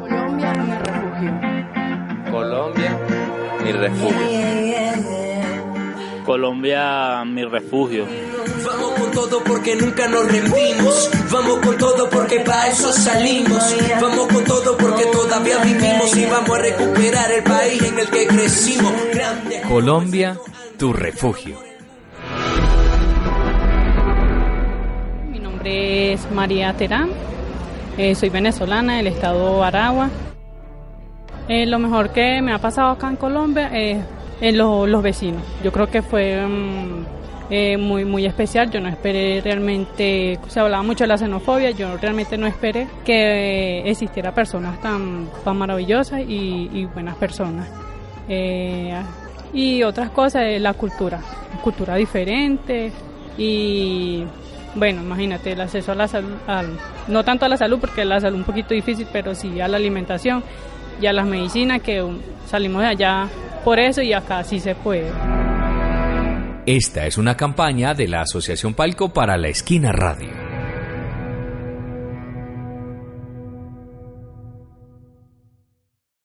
Colombia, mi refugio. Colombia, mi refugio. Colombia, mi refugio. Vamos con todo porque nunca nos rendimos. Vamos con todo porque para eso salimos. Vamos con todo porque todavía vivimos y vamos a recuperar el país en el que crecimos. Grande. Colombia, tu refugio. Mi nombre es María Terán, eh, soy venezolana del estado Aragua. Eh, lo mejor que me ha pasado acá en Colombia es en lo- los vecinos. Yo creo que fue mm, eh, muy, muy especial. Yo no esperé realmente, se hablaba mucho de la xenofobia, yo realmente no esperé que eh, existiera personas tan, tan maravillosas y, y buenas personas. Eh, y otras cosas, eh, la cultura, cultura diferente y bueno, imagínate el acceso a la salud, al- no tanto a la salud porque la salud un poquito difícil, pero sí a la alimentación y a las medicinas que um, salimos de allá por eso y acá sí se puede. Esta es una campaña de la Asociación Palco para la Esquina Radio.